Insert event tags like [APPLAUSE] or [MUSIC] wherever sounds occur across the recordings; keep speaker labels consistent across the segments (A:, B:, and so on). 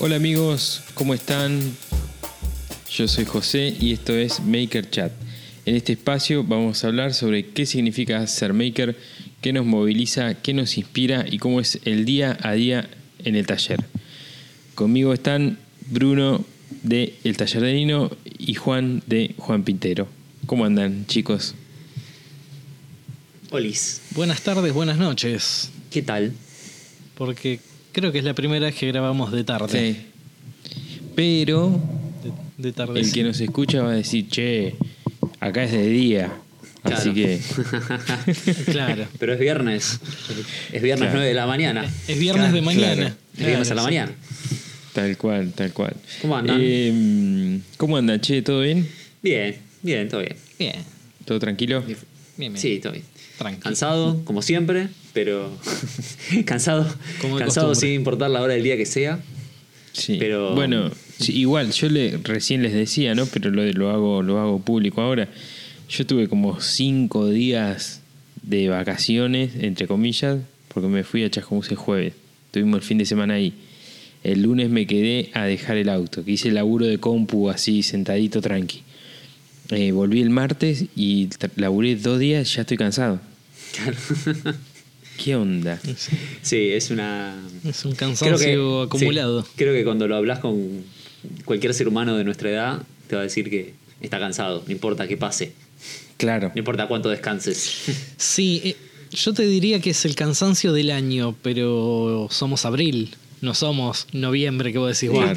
A: Hola amigos, ¿cómo están? Yo soy José y esto es Maker Chat. En este espacio vamos a hablar sobre qué significa ser maker, qué nos moviliza, qué nos inspira y cómo es el día a día en el taller. Conmigo están Bruno de El Taller de Nino y Juan de Juan Pintero. ¿Cómo andan chicos?
B: Olis,
C: Buenas tardes, buenas noches.
B: ¿qué tal?
C: Porque creo que es la primera vez que grabamos de tarde.
A: Sí. Pero
C: De, de tarde.
A: el que nos escucha va a decir, che, acá es de día. Así que, [LAUGHS]
C: Claro.
B: Pero es viernes. Es viernes
A: Claro.
B: 9 de la mañana.
C: Es viernes de mañana.
A: Claro.
B: Es viernes a la
C: sí.
B: mañana.
A: tal cual, tal cual.
B: ¿Cómo andan?
A: Eh, ¿Cómo andan, che? ¿Todo bien?
B: Bien, bien, todo bien.
C: Bien,
A: ¿Todo tranquilo?
C: bien, bien.
B: Sí, todo bien. Cansado, como siempre, pero [LAUGHS] cansado,
C: Como
B: cansado
C: costumbre.
B: sin importar la hora del día que sea.
A: Sí.
B: Pero-
A: Bueno, sí, igual, yo le, recién les decía, ¿no? Pero lo, lo, hago, lo hago público ahora. Yo tuve como cinco días de vacaciones, entre comillas, porque me fui a Chascomús el jueves. Tuvimos el fin de semana ahí. El lunes me quedé a dejar el auto, que hice el laburo de compu así, sentadito, tranqui. Eh, volví el martes y laburé dos días, ya estoy cansado. [LAUGHS] ¿Qué onda?
B: Sí, es una.
C: Es un
B: Creo
C: cansancio
B: que,
C: acumulado.
B: sí, creo que cuando lo hablas con cualquier ser humano de nuestra edad, te va a decir que está cansado, no importa qué pase,
A: Claro.
B: no importa cuánto descanses. [LAUGHS]
C: Sí, eh, yo te diría que es el cansancio del año, pero somos abril, no somos noviembre, que vos decís, bueno,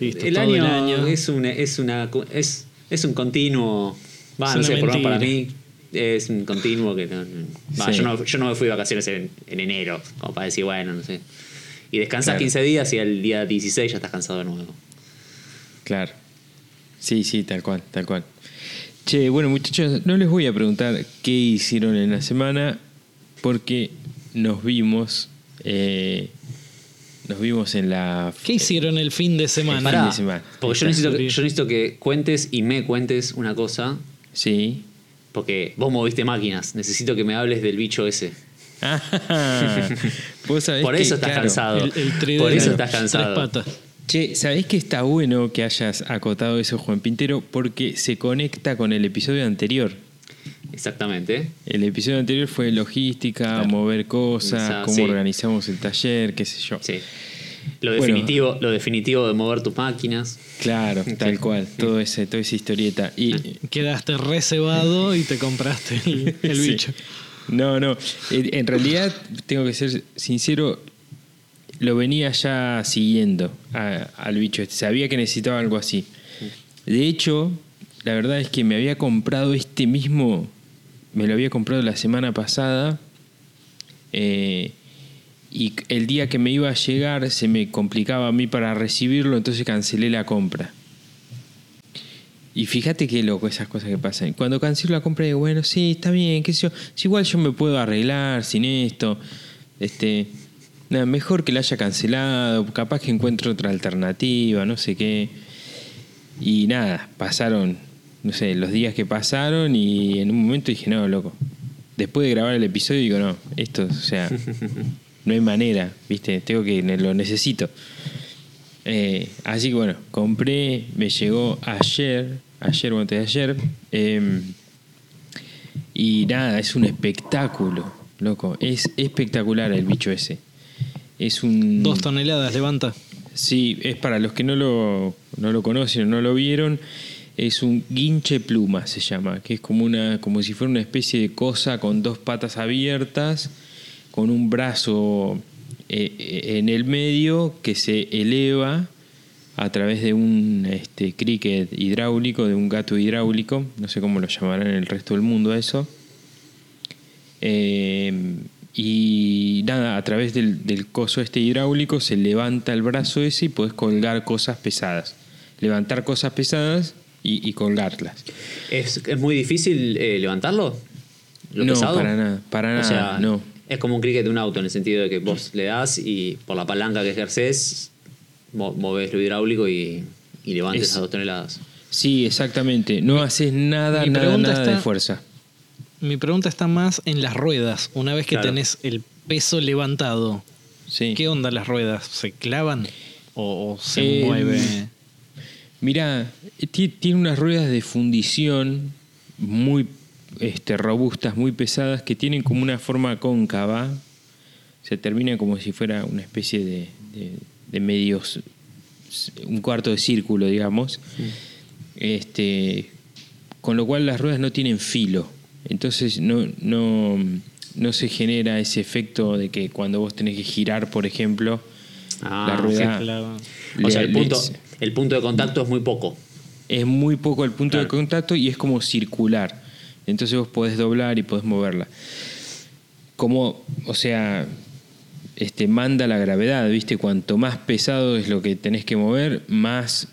C: listo,
B: el,
C: todo
B: año
C: el año.
B: es una, es una es, es un continuo va
C: Es
B: no
C: una
B: sé por lo menos para
C: mentira.
B: mí es un continuo que no, no- va,
A: Sí.
B: yo, no, yo no me fui de vacaciones en, en enero como para decir bueno no sé y descansas
A: Claro.
B: 15 días y al día 16 ya estás cansado de nuevo
A: Claro. Sí, sí, tal cual, tal cual. Che, bueno muchachos, no les voy a preguntar qué hicieron en la semana porque nos vimos, eh, nos vimos en la...
C: ¿qué hicieron el fin de semana?
A: fin de semana.
B: porque necesito, yo necesito que cuentes y me cuentes una cosa
A: Sí.
B: Porque vos moviste máquinas necesito que me hables del bicho ese
A: Ah, [LAUGHS] vos sabés
B: por
A: que,
B: eso estás
A: claro,
B: cansado
C: El,
B: por eso estás cansado
C: patas.
A: Che, ¿sabés que está bueno que hayas acotado eso, Juan Pintero? Porque se conecta con el episodio anterior.
B: exactamente
A: El episodio anterior fue logística, mover cosas, cómo
B: sí.
A: organizamos el taller, qué sé yo.
B: Sí. Lo
A: Bueno.
B: definitivo, lo definitivo de mover tus máquinas.
A: Claro, tal cual, todo ese, toda esa historieta. Y
C: Quedaste reservado y te compraste el, [LAUGHS] el
A: Sí.
C: bicho.
A: no, no, en en realidad tengo que ser sincero, lo venía ya siguiendo a- al bicho este, sabía que necesitaba algo así. De hecho, la verdad es que me había comprado este mismo, me lo había comprado la semana pasada. eh, y el día que me iba a llegar se me complicaba a mí para recibirlo, entonces cancelé la compra. Y fíjate qué loco esas cosas que pasan. Cuando cancelo la compra digo, bueno, sí, está bien, qué sé yo. Si igual yo me puedo arreglar sin esto. Este, nada, mejor que la haya cancelado, capaz que encuentro otra alternativa, no sé qué. Y nada, pasaron, no sé, los días que pasaron y en un momento dije, no, loco. Después de grabar el episodio digo, no, esto, o sea, [LAUGHS] no hay manera, ¿viste? Tengo que, lo necesito. Eh, así que bueno, compré, me llegó ayer, ayer o antes de ayer. eh, y nada, es un espectáculo, loco. Es espectacular el bicho ese. Es un.
C: Dos toneladas, levanta.
A: Sí, es para los que no lo, no lo conocen o no lo vieron, es un guinche pluma, se llama, que es como, una, como si fuera una especie de cosa con dos patas abiertas, con un brazo eh, eh, en el medio que se eleva a través de un este, cricket hidráulico, de un gato hidráulico, no sé cómo lo llamarán en el resto del mundo eso. Eh, y nada, a través del, del coso este hidráulico se levanta el brazo ese y puedes colgar cosas pesadas. Levantar cosas pesadas y, y colgarlas.
B: ¿Es, es muy difícil eh, levantarlo? ¿Lo
A: no,
B: pesado?
A: para nada, para
B: O
A: nada,
B: sea,
A: no.
B: Es como un cricket de un auto en el sentido de que vos le das y por la palanca que ejerces, mo- movés lo hidráulico y, y levantes
A: Es-
B: esas dos toneladas.
A: Sí, exactamente. No haces nada,
C: mi
A: nada, nada de
C: está-
A: fuerza.
C: Mi pregunta está más en las ruedas. Una vez que
B: Claro.
C: tenés el peso levantado,
A: Sí.
C: ¿qué onda las ruedas? ¿Se clavan? o, o se
A: Eh,
C: mueve.
A: Mirá, ti- tiene unas ruedas de fundición muy este, robustas, muy pesadas, que tienen como una forma cóncava. Se termina como si fuera una especie de, de, de medios, un cuarto de círculo, digamos. Este, con lo cual las ruedas no tienen filo. Entonces no, no, no se genera ese efecto de que cuando vos tenés que girar, por ejemplo,
B: Ah,
A: la rueda...
C: claro.
B: O sea, el
A: le-
B: punto, el punto de contacto es muy poco.
A: es muy poco el punto de contacto y es como circular. Entonces vos podés doblar y podés moverla. Como, o sea, este, manda la gravedad, ¿viste? Cuanto más pesado es lo que tenés que mover, más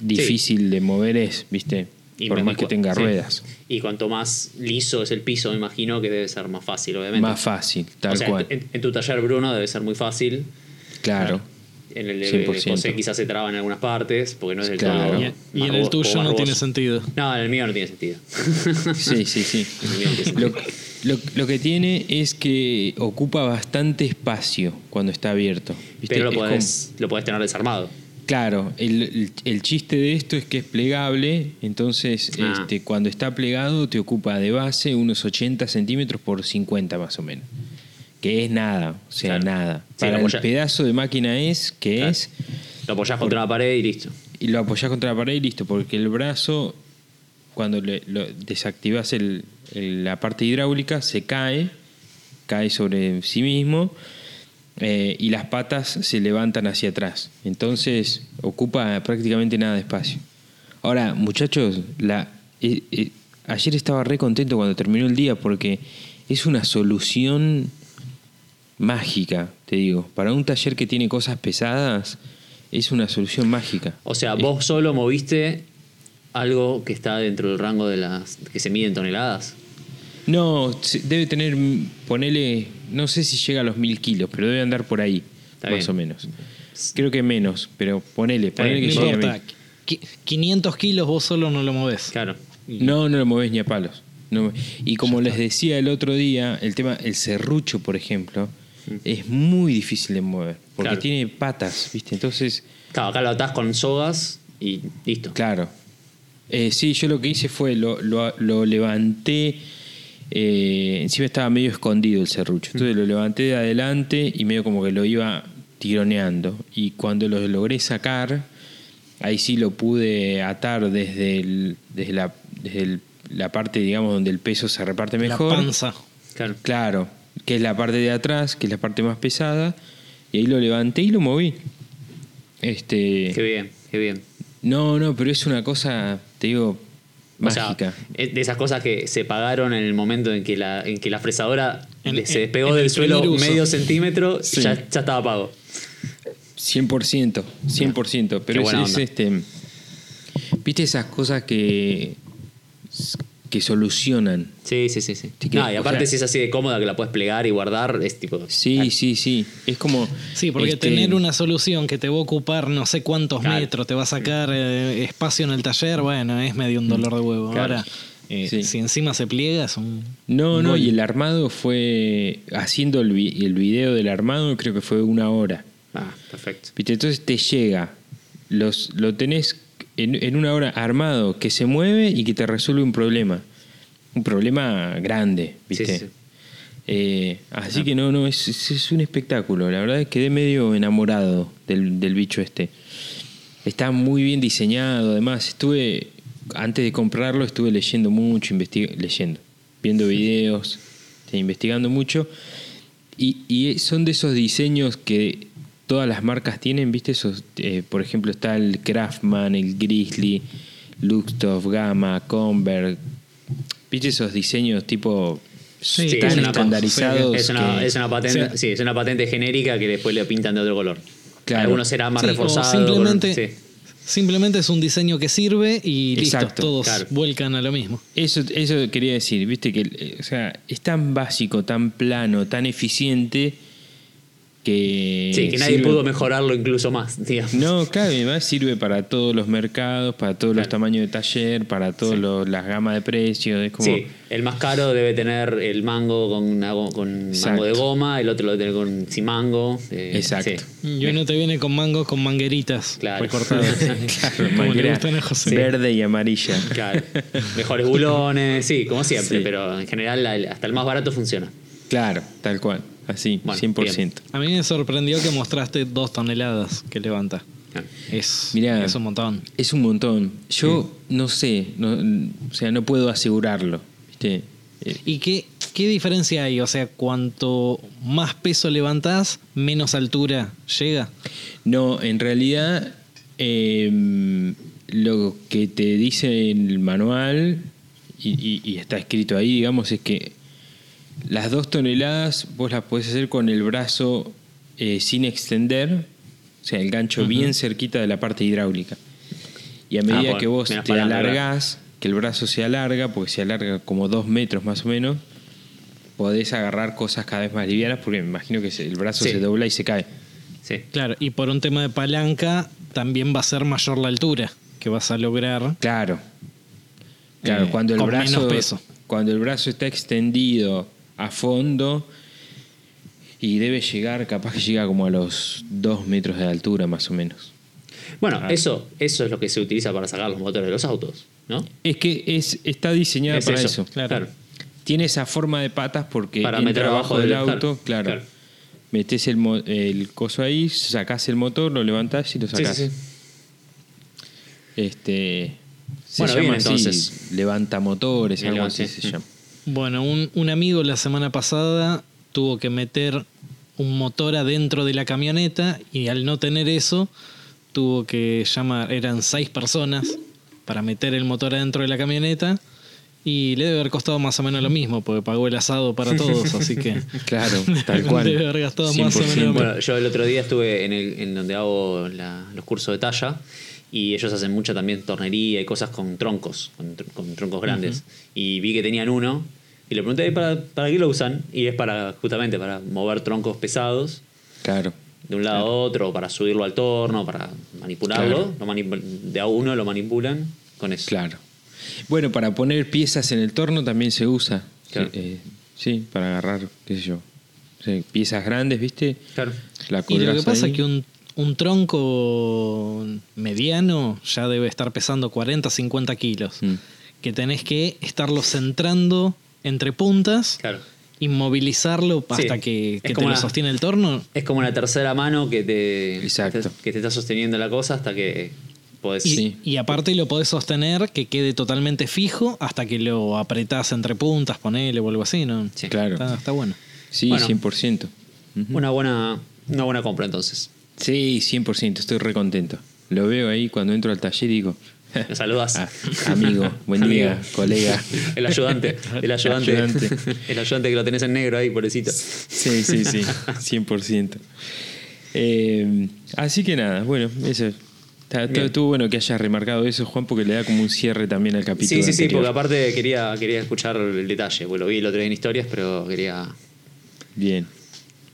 A: difícil de mover es, ¿viste? Por
B: me-
A: más que tenga
B: sí.
A: ruedas.
B: Y cuanto más liso es el piso, me imagino que debe ser más fácil, obviamente.
A: Más fácil, tal
B: o sea,
A: cual.
B: En, en tu taller, Bruno, debe ser muy fácil.
A: claro.
B: En el de
A: 100%.
B: José quizás se traba en algunas partes, porque no es del
A: Claro.
B: todo.
C: Y, y en el tuyo no tiene sentido.
B: No, en el mío no tiene sentido. [LAUGHS]
A: Sí, sí, sí.
B: No.
A: Lo, lo- lo que tiene es que ocupa bastante espacio cuando está abierto. ¿viste?
B: Pero lo
A: Es como-
B: podés, lo podés tener desarmado.
A: Claro, el, el- el chiste de esto es que es plegable, entonces
B: Ah.
A: este, cuando está plegado te ocupa de base unos 80 centímetros por 50 más o menos. Que es nada, o sea,
B: Claro.
A: nada.
B: Sí,
A: Para el pedazo de máquina es que
B: Claro.
A: es,
B: Lo apoyás contra la pared y listo.
A: y lo apoyás contra la pared y listo, porque el brazo, cuando le, lo desactivas el- el- la parte hidráulica, se cae, cae sobre sí mismo eh, y las patas se levantan hacia atrás. Entonces ocupa prácticamente nada de espacio. Ahora, muchachos, la, eh, eh, ayer estaba re contento cuando terminó el día porque es una solución mágica, te digo. Para un taller que tiene cosas pesadas, es una solución mágica.
B: O sea, vos solo moviste algo que está dentro del rango de las que se mide en toneladas.
A: No, debe tener, ponele, no sé si llega a los mil kilos, pero debe andar por ahí,
B: Está
A: más
B: bien.
A: o menos. Creo que menos, pero ponele,
B: Está
A: ponele
B: bien,
A: que
C: No
A: llegue a
C: importa.
A: mil.
C: Qui- 500 kilos vos solo no lo movés.
B: Claro.
A: No, no lo movés ni a palos. No- y como les decía el otro día, el tema, el serrucho, por ejemplo, es muy difícil de mover, porque
B: Claro.
A: tiene patas, ¿viste? Entonces,
B: Claro, acá lo atás con sogas y listo.
A: Claro. Eh, sí, yo lo que hice fue lo, lo- lo levanté. eh, encima estaba medio escondido el serrucho. Entonces lo levanté de adelante y medio como que lo iba tironeando. Y cuando lo logré sacar, ahí sí lo pude atar desde, el- desde, la, desde el- la parte, digamos, donde el peso se reparte mejor.
C: La panza.
B: Claro.
A: Claro, que es la parte de atrás, que es la parte más pesada. Y ahí lo levanté y lo moví. Este.
B: Qué bien, qué bien.
A: No, no, pero es una cosa, te digo,
B: O sea,
A: mágica.
B: es de esas cosas que se pagaron en el momento en que la, en que la fresadora
C: En-
B: se despegó
C: en
B: del
C: el
B: suelo medio centímetro
A: Sí.
B: ya, ya estaba pago.
A: 100%, 100%. Pero
B: Qué
A: es,
B: buena
A: es, este. ¿Viste esas cosas que. Que solucionan?
B: Sí, sí, sí. sí. No, y
A: o
B: aparte
A: sea-
B: si es así de cómoda que la puedes plegar y guardar, es tipo...
A: Sí, sí, sí. Es como.
C: Sí, porque
A: este,
C: tener una solución que te va a ocupar no sé cuántos
B: Claro.
C: metros, te va a sacar eh, espacio en el taller, bueno, es medio un dolor de huevo.
B: Claro.
C: Ahora, eh,
A: Sí.
C: si encima se pliega, es un.
A: No,
C: un
A: no, y el armado fue. Haciendo el, vi- el video del armado, creo que fue una hora.
B: Ah, perfecto.
A: ¿Viste? Entonces te llega. Los, lo tenés en, en una hora armado que se mueve y que te resuelve un problema. Un problema grande, ¿viste?
B: Sí.
A: Eh, así que no, no, es, es- un espectáculo. La verdad es que quedé medio enamorado del, del bicho este. Está muy bien diseñado. Además, estuve, antes de comprarlo, estuve leyendo mucho, leyendo, viendo videos, este, investigando mucho. Y, y son de esos diseños que todas las marcas tienen, ¿viste? Esos, eh, por ejemplo, está el Craftman, el Grizzly, Luxtoff, Gamma, Converse. ¿Viste esos diseños tipo
C: Sí,
A: tan
B: es una-
A: estandarizados?
B: Es una,
A: que-
B: es una patente,
C: Sí.
B: sí, es una patente genérica que después le pintan de otro color.
A: Claro.
B: Algunos será más
C: Sí,
B: reforzado.
C: simplemente, simplemente es un diseño que sirve y listo, todos
B: claro.
C: vuelcan a lo mismo.
A: Eso, eso quería decir, viste que eh, o sea, es tan básico, tan plano, tan eficiente que...
B: Sí, que nadie
A: sirve-
B: pudo mejorarlo incluso más, digamos.
A: No, claro, además sirve para todos los mercados, para todos los tamaños de taller, para todas
B: Sí.
A: las gamas de precios. Es como,
B: Sí, el más caro debe tener el mango con, una con
A: Exacto.
B: mango de goma, el otro lo debe tener con sin mango. eh,
A: Exacto.
B: sí.
C: Y uno te viene con mangos con mangueritas
B: Claro.
C: recortadas. [LAUGHS]
A: Claro,
C: Como le
A: manguera
C: gustan a José.
A: verde y amarilla.
B: Claro. Mejores bulones, sí, como siempre,
A: Sí.
B: pero en general hasta el más barato funciona.
A: Claro, tal cual. Así,
B: Bueno,
A: 100%.
C: A mí me sorprendió que mostraste dos toneladas que levanta.
B: Ah.
C: Es,
A: Mirá.
C: es un montón.
A: Es un montón. Yo no sé, no, o sea, no puedo asegurarlo. ¿viste? Eh,
C: ¿Y qué, qué diferencia hay? O sea, cuanto más peso levantás, menos altura llega.
A: No, en realidad eh, lo que te dice el manual y, y- y está escrito ahí, digamos, es que las dos toneladas vos las podés hacer con el brazo eh, sin extender, o sea, el gancho bien cerquita de la parte hidráulica. Y a medida
B: bueno,
A: que vos te alargás, que el brazo se alarga, porque se alarga como dos metros más o menos, podés agarrar cosas cada vez más livianas, porque me imagino que el brazo
B: Sí.
A: se dobla y se cae.
B: Sí.
C: Claro, y por un tema de palanca, también va a ser mayor la altura que vas a lograr.
A: Claro. Claro,
C: Eh,
A: cuando el
C: con
A: brazo
C: menos peso.
A: cuando el brazo está extendido a fondo y debe llegar, capaz que llega como a los dos metros de altura más o menos.
B: Bueno,
A: Ah.
B: eso, eso es lo que se utiliza para sacar los motores de los autos, ¿no?
A: Es que es, está diseñada
B: Es
A: para
B: eso,
A: eso.
B: claro.
A: Tiene esa forma de patas porque
B: Para
A: entra
B: meter abajo
A: del
B: del-
A: auto,
B: claro,
A: claro.
B: claro.
A: Metes el, el coso ahí, sacás el motor, lo levantás y lo sacás.
B: sí, sí.
A: Este se
B: Bueno,
A: llama
B: bien,
A: así,
B: entonces.
A: levanta motores, algo así. se llama.
C: Bueno, un, un amigo la semana pasada tuvo que meter un motor adentro de la camioneta y al no tener eso, tuvo que llamar, eran seis personas para meter el motor adentro de la camioneta y le debe haber costado más o menos lo mismo, porque pagó el asado para [LAUGHS] todos, así que
A: Claro, tal [LAUGHS] cual.
C: debe haber gastado más o
A: 100%.
C: menos.
B: Bueno, yo el otro día estuve en, el, en donde hago la- los cursos de talla y ellos hacen mucha también tornería y cosas con troncos, con, tr- con troncos grandes. Y vi que tenían uno y le pregunté ¿para, para qué lo usan y es para justamente para mover troncos pesados
A: Claro.
B: de un lado a otro, para subirlo al torno, para manipularlo.
A: Claro.
B: Lo manip- de a uno lo manipulan con eso.
A: Claro. Bueno, para poner piezas en el torno también se usa.
B: Claro.
A: Sí, eh, sí, para agarrar, qué sé yo. Sí, piezas grandes, ¿viste?
B: Claro.
A: La
C: Y lo que pasa
A: ahí.
C: es que un, un tronco mediano ya debe estar pesando 40, 50 kilos.
A: Mm.
C: Que tenés que estarlo centrando entre puntas,
B: Claro.
C: inmovilizarlo hasta
B: Sí,
C: que, te lo sostiene el torno.
B: Es como la tercera mano que te,
A: Exacto.
B: que te está sosteniendo la cosa hasta que podés.
C: Y,
A: Sí.
C: y aparte lo podés sostener que quede totalmente fijo hasta que lo apretás entre puntas, ponele o algo así, ¿no?
B: Sí.
A: Claro.
C: Está, está bueno.
A: Sí,
B: Bueno.
A: 100%. Ujú.
B: Una buena, una buena compra entonces.
A: Sí, 100%. Estoy re contento. Lo veo ahí cuando entro al taller y digo...
B: Me saludas.
A: Ah, amigo, buen día, colega. [LAUGHS]
B: El ayudante. El ayudante.
A: Ayudante.
B: El ayudante que lo tenés en negro ahí, pobrecito.
A: Sí, sí, sí, 100%. Eh, así que nada, bueno, eso.
B: Bien.
A: estuvo bueno que hayas remarcado eso, Juan, porque le da como un cierre también al capítulo.
B: Sí, sí, sí, porque aparte quería, quería escuchar el detalle. Pues lo vi el otro día en historias, pero quería,
A: Bien,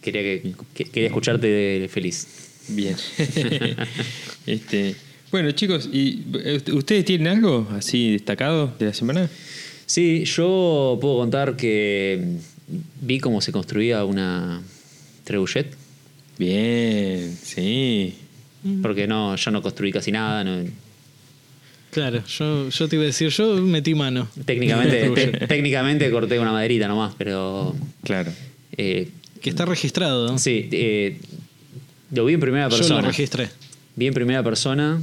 B: quería, que, que- quería escucharte feliz.
A: Bien. [LAUGHS] este, bueno, chicos, ¿y ustedes tienen algo así destacado de la semana?
B: Sí, yo puedo contar que vi cómo se construía una trebuchet.
A: Bien, sí.
B: Porque no, yo no construí casi nada. no-
C: Claro, yo, yo te iba a decir, yo metí mano.
B: técnicamente, [LAUGHS] te- [LAUGHS] técnicamente corté una maderita nomás, pero
A: Claro.
B: eh,
C: Que está registrado. ¿no?
B: sí, eh, lo vi en primera
C: yo lo
B: persona.
C: registré.
B: Vi en primera persona.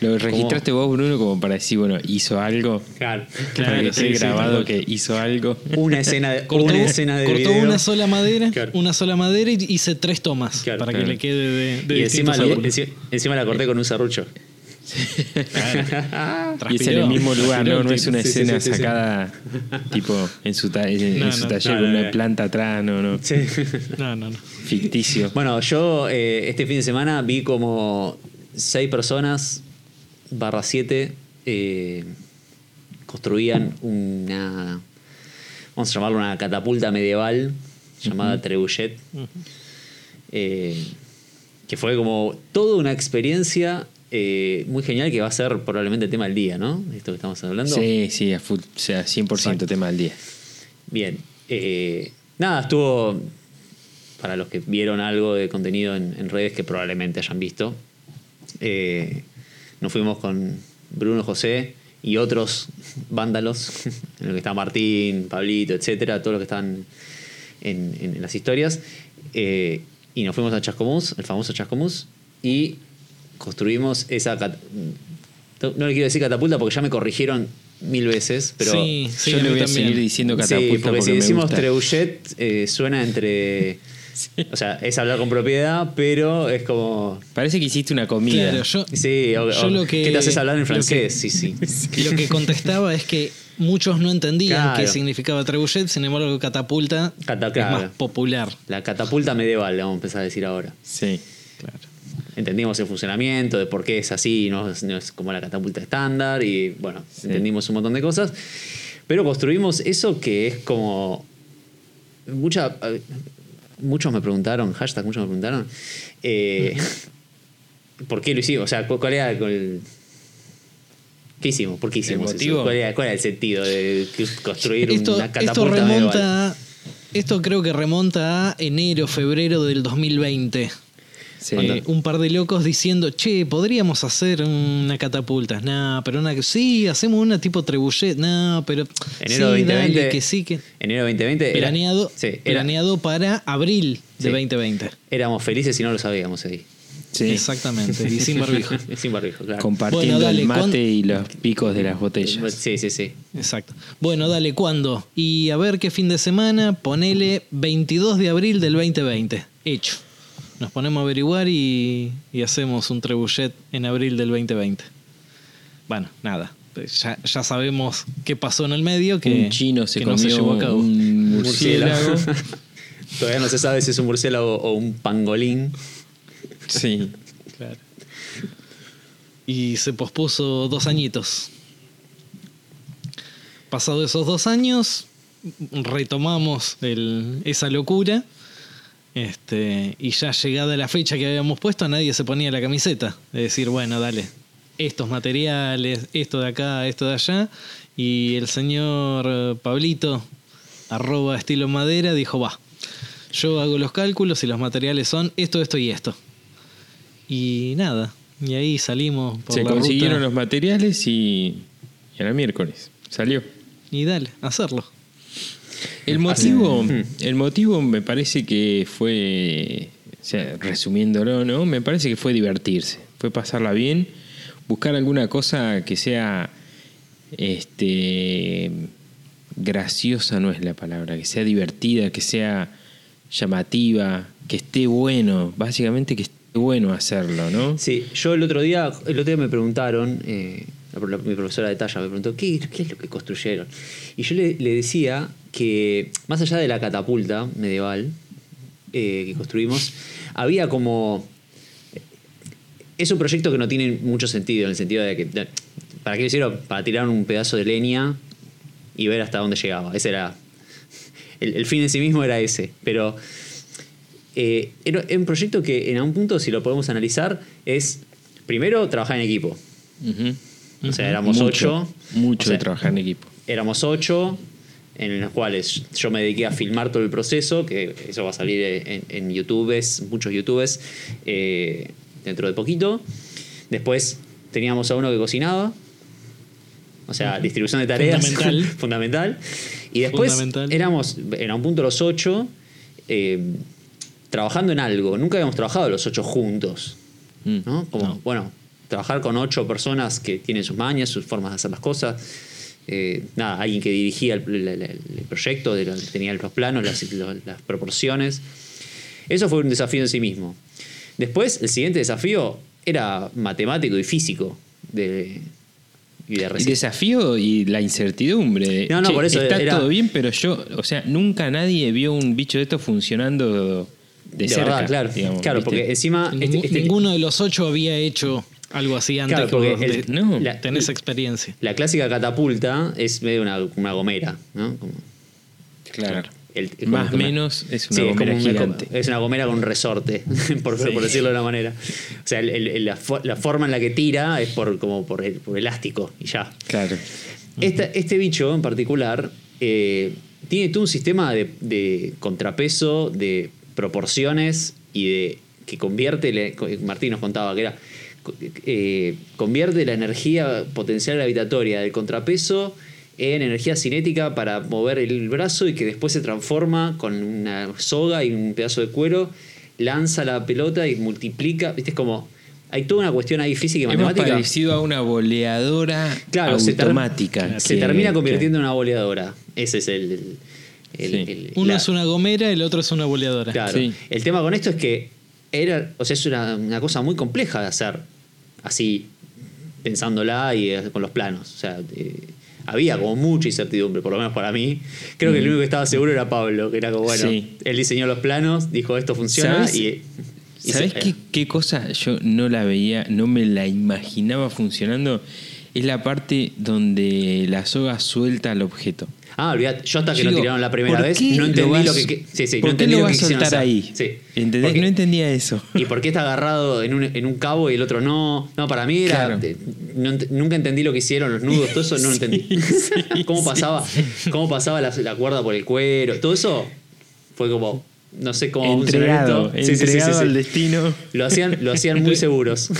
A: Lo registraste vos, Bruno, como para decir, bueno, hizo algo.
B: Claro,
A: para que
C: sí, sí,
A: grabado que hizo algo.
B: Una escena de,
C: Cortó,
B: una escena de
C: cortó
B: video.
C: una sola madera,
B: Claro.
C: una sola madera y hice tres tomas
B: Claro,
C: para
A: claro.
C: que le quede de, de
B: y encima, encima la corté con un serrucho.
A: Y es en el mismo lugar, ¿no? No es una
B: Sí,
A: escena
B: sí, sí, sí.
A: sacada tipo en su, ta- en,
C: No,
A: su
C: no.
A: taller
B: No,
A: con
B: no,
A: una
B: no.
A: planta atrás, no, no.
B: Sí.
C: No, no, no.
A: Ficticio.
B: Bueno, yo eh, este fin de semana vi como seis personas, barra siete, eh, construían una, vamos a llamarlo una catapulta medieval llamada Trebuchet. Eh, que fue como toda una experiencia eh, muy genial que va a ser probablemente el tema del día, ¿no? Esto que estamos hablando.
A: Sí, sí, a full- o sea, 100% tema del día.
B: Bien. Eh, nada, estuvo. Para los que vieron algo de contenido en, en redes que probablemente hayan visto, eh, nos fuimos con Bruno José y otros vándalos, [LAUGHS] en lo que está Martín, Pablito, etcétera, todos los que están en, en las historias. y nos fuimos a Chascomús, el famoso Chascomús, y construimos esa. cat- No le quiero decir catapulta porque ya me corrigieron mil veces, pero.
C: sí, sí,
A: Yo le voy a
C: también.
A: seguir diciendo
B: Sí,
A: catapulta
B: porque, si
A: me
B: decimos
A: gusta.
B: Treuget eh, suena entre. [LAUGHS] O sea, es hablar con propiedad, pero es como.
A: Parece que hiciste una comida.
C: Claro, yo,
B: Sí, o,
C: Yo
B: o,
C: lo que-
B: ¿qué te haces hablar en francés?
C: que-
B: sí, [LAUGHS] sí.
C: lo que contestaba es que muchos no entendían
B: Claro.
C: qué significaba trebuchet, sin embargo catapulta
B: Cata-
C: es
B: claro.
C: más popular.
B: La catapulta medieval, le vamos a empezar a decir ahora.
A: Sí.
B: Entendimos el funcionamiento, de por qué es así, no es, no es como la catapulta estándar, y bueno,
A: Sí.
B: entendimos un montón de cosas. Pero construimos eso que es como. Mucha, muchos me preguntaron, hashtag, muchos me preguntaron, eh, [LAUGHS] ¿por qué lo hicimos? O sea, ¿cu- ¿cuál era el. ¿Qué hicimos? ¿Por qué hicimos eso? ¿Cuál era, cuál era el sentido de construir
C: Esto,
B: una
C: esto
B: catapulta medieval?
C: remonta. Esto creo que remonta a enero, febrero del 2020.
A: Sí.
C: Eh, un par de locos diciendo, che, podríamos hacer una catapulta. No, pero una. Sí, hacemos una tipo trebuchet. No, pero.
B: Enero
C: sí,
B: 2020.
C: dale, que sí, que.
B: Enero 2020. era-
C: Planeado,
B: sí, era-
C: planeado para abril de
B: Sí.
C: 2020.
B: éramos felices y no lo sabíamos ahí.
A: Sí.
C: Exactamente. Y [LAUGHS] sin barbijo. [LAUGHS]
B: Sin barbijo, claro.
A: Compartiendo
C: Bueno, dale,
A: el mate
C: ¿cuán-
A: y los picos de las botellas.
B: Sí, sí, sí.
C: Exacto. Bueno, dale, ¿cuándo? Y a ver qué fin de semana, ponele 22 de abril del 2020. Hecho. Nos ponemos a averiguar y, y hacemos un trebuchet en abril del 2020. Bueno, nada. Ya, ya sabemos qué pasó en el medio, que,
A: un chino se
C: que
A: comió
C: no se llevó a cabo.
A: un murciélago. [LAUGHS]
B: Todavía no se sabe si es un murciélago o un pangolín.
A: sí.
C: Claro. Y se pospuso dos añitos. Pasado esos dos años, retomamos el- esa locura. Este, y ya llegada la fecha que habíamos puesto, nadie se ponía la camiseta. De decir, bueno, dale, estos materiales, esto de acá, esto de allá. Y el señor eh, Pablito, arroba estilo madera, dijo, va, yo hago los cálculos y los materiales son esto, esto y esto. Y nada, y ahí salimos por
A: Se
C: la
A: consiguieron
C: ruta.
A: los materiales y, y era miércoles. Salió.
C: Y dale, hacerlo.
A: El motivo, el motivo me parece que fue, o sea, resumiéndolo, ¿no? Me parece que fue divertirse, fue pasarla bien, buscar alguna cosa que sea, este, graciosa no es la palabra, que sea divertida, que sea llamativa, que esté bueno, básicamente que esté bueno hacerlo, ¿no?
B: Sí, yo el otro día, el otro día me preguntaron, eh, la- la- mi profesora de talla me preguntó, ¿qué, qué es lo que construyeron? Y yo le, le decía que, más allá de la catapulta medieval eh, que construimos, había como... Es un proyecto que no tiene mucho sentido, en el sentido de que... de- ¿Para qué lo hicieron? Para tirar un pedazo de leña y ver hasta dónde llegaba. Ese era... [LAUGHS] El, el fin en sí mismo era ese, pero... Eh, era un proyecto que en algún punto, si lo podemos analizar, es primero trabajar en equipo. O sea, éramos
A: Mucho,
B: ocho.
A: Mucho
B: O sea,
A: de trabajar en equipo.
B: Éramos ocho, en los cuales yo me dediqué a filmar todo el proceso, que eso va a salir en, en YouTubes, muchos YouTubes, eh, dentro de poquito. Después teníamos a uno que cocinaba. O sea, distribución de tareas.
C: Fundamental. [LAUGHS]
B: fundamental. Y después
C: Fundamental.
B: éramos, en un punto los ocho, eh, trabajando en algo. Nunca habíamos trabajado los ocho juntos.
A: Mm.
B: ¿no? Como,
C: No.
B: bueno, trabajar con ocho personas que tienen sus mañas, sus formas de hacer las cosas. Eh, nada, alguien que dirigía el, el- el- el proyecto, de tenía los planos, las, proporciones. Eso fue un desafío en sí mismo. Después, el siguiente desafío era matemático y físico. De, y de
A: El desafío y la incertidumbre.
B: No, no,
A: "Che,
B: por eso
A: está
B: era-
A: todo bien, pero yo, o sea, nunca nadie vio un bicho de esto funcionando de,
B: de
A: cerca.
B: verdad, claro.
A: digamos,
B: claro,
A: ¿viste?
B: porque encima.
C: Ningú-
B: este- este-
C: ninguno de los ocho había hecho algo así antes
B: Claro,
C: que
B: porque
C: vos
B: el-
C: de-
A: no,
B: la-
C: tenés experiencia.
B: La clásica catapulta es medio una, una gomera, ¿no? Como-
A: Claro.
B: El- es
A: Más
B: como-
A: menos es una
B: Sí,
A: gomera
B: como
A: gigante.
B: es una gomera con resorte, [LAUGHS] por, por decirlo de una manera. O sea, el- el- la, fo- la forma en la que tira es por, como por, el- por elástico y ya.
A: Claro.
B: Esta- este bicho en particular eh, tiene todo un sistema de, de contrapeso, de proporciones y de que convierte, le- Martín nos contaba que era, eh, convierte la energía potencial gravitatoria del contrapeso en energía cinética para mover el brazo y que después se transforma con una soga y un pedazo de cuero, lanza la pelota y multiplica, viste, es como... Hay toda una cuestión ahí física y matemática.
A: parecido a una boleadora
B: Claro, se ter-
A: automática.
B: Se
A: que-
B: termina
A: que-
B: convirtiendo en una boleadora. Ese es el. el- el-
A: Sí.
B: el-
C: Uno
B: la-
C: es una gomera, el otro es una boleadora.
B: Claro.
A: Sí.
B: El tema con esto es que era. O sea, es una, una cosa muy compleja de hacer. Así, pensándola y eh, con los planos. O sea. eh, había como mucha incertidumbre, por lo menos para mí. Creo que el único que estaba seguro era Pablo, que era como, bueno,
A: Sí.
B: él diseñó los planos, dijo esto funciona
A: ¿Sabes?
B: y. y
A: ¿Sabes
B: se-
A: qué, qué cosa yo no la veía, no me la imaginaba funcionando? Es la parte donde la soga suelta al objeto.
B: Ah, olvidate, yo hasta que lo tiraron la primera
A: ¿por
B: vez
A: qué
B: no entendí
A: vas-
B: lo que. que- Sí, sí,
A: ¿Por
B: no
A: qué
B: entendí
A: lo
B: lo
A: vas
B: que
A: soltar
B: hacer.
A: ahí?
B: Sí.
A: ¿Entendés?
B: Porque-
A: No entendía eso.
B: ¿Y por qué está agarrado en un, en un cabo y el otro no? No, para mí era.
A: Claro.
B: no nunca entendí lo que hicieron, los nudos, todo eso no [LAUGHS] lo entendí. [LAUGHS] ¿Cómo, pasaba, ¿Cómo pasaba la, la cuerda por el cuero? Todo eso fue como. No sé cómo
A: entregado,
B: funciona esto. Sí, sí, sí,
A: entregado
B: sí, sí.
A: al destino.
B: Lo hacían, lo hacían muy [LAUGHS] seguros.